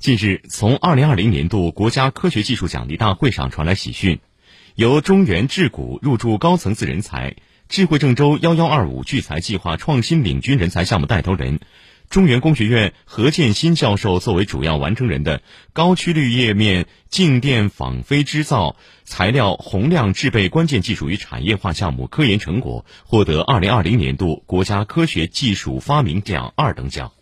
近日，从二零二零年度国家科学技术奖励大会上传来喜讯，由中原智谷入驻高层次人才、智慧郑州幺幺二五聚财计划创新领军人才项目带头人、中原工学院何建新教授作为主要完成人的高曲率页面静电纺飞织造材料宏量制备关键技术与产业化项目科研成果获得二零二零年度国家科学技术发明奖二等奖。